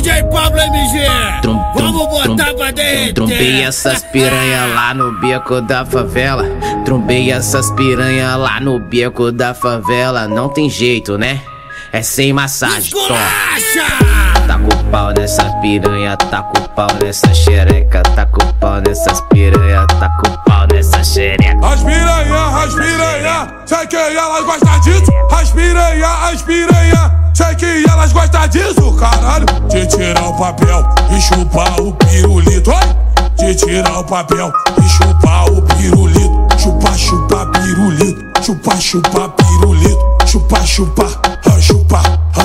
DJ Pablo MG. Trum, Vamos botar pra derreter. Trombei essas piranha lá no beco da favela. Trombei essas piranha lá no beco da favela. Não tem jeito, né? É sem massagem. Esculacha! Tá com pau nessa piranha, tá com pau nessa xereca, tá com pau nessas piranha, tá com pau nessa xereca. As piranha, as piranha, sei que elas gostam disso. As piranha, as piranha, sei que elas gostam disso, caralho. De tirar o papel e chupar o pirulito, oi? De tirar o papel e chupar o pirulito. Chupa, chupa, pirulito, chupa, chupa, pirulito, chupa, chupa, chupa,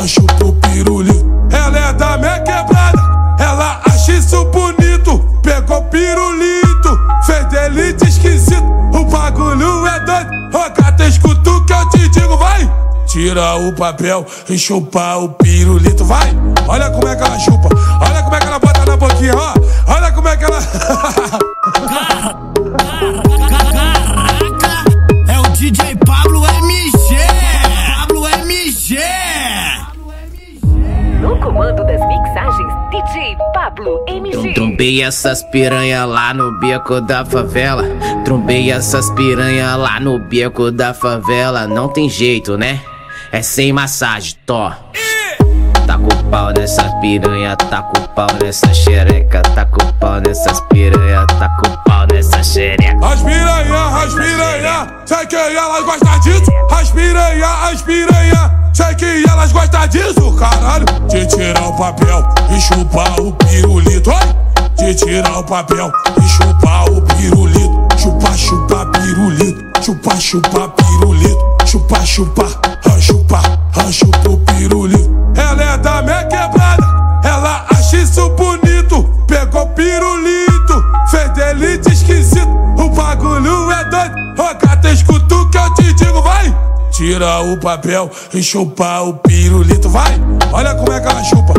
chupa o pirulito. Ela é da minha quebrada, ela acha isso bonito. Pegou pirulito, fez delite esquisito. O bagulho é doido, ô gata, escuta o que eu te digo, vai! Tira o papel e chupa o pirulito, vai! Olha como é que ela chupa, olha como é que ela bota na boquinha, ó! Olha como é que ela. Caraca! É o DJ Pablo MG. Pablo MG. No comando das mixagens, DJ Pablo MG. Trombei essas piranha lá no beco da favela. Trombei essas piranha lá no beco da favela. Não tem jeito, né? É sem massagem, tó. Tá com pau nessa piranha, tá com pau nessa xereca, tá com pau nessas piranha, tá com pau nessa xereca. As piranha, as piranha, sei que elas gostam disso. As piranha, as piranha, sei que elas gostam disso, caralho. De tirar o papel e chupar o pirulito, oi? De tirar o papel e chupar o pirulito. Chupa, chupa, pirulito, chupa, chupa, pirulito, chupa, chupa, chupa, ah, chupa o pirulito. Ela é da minha quebrada, ela acha isso bonito. Pegou pirulito, fez delite esquisito. O bagulho é doido, ô gata, escuta o que eu te digo, vai! Tira o papel e chupa o pirulito, vai! Olha como é que ela chupa,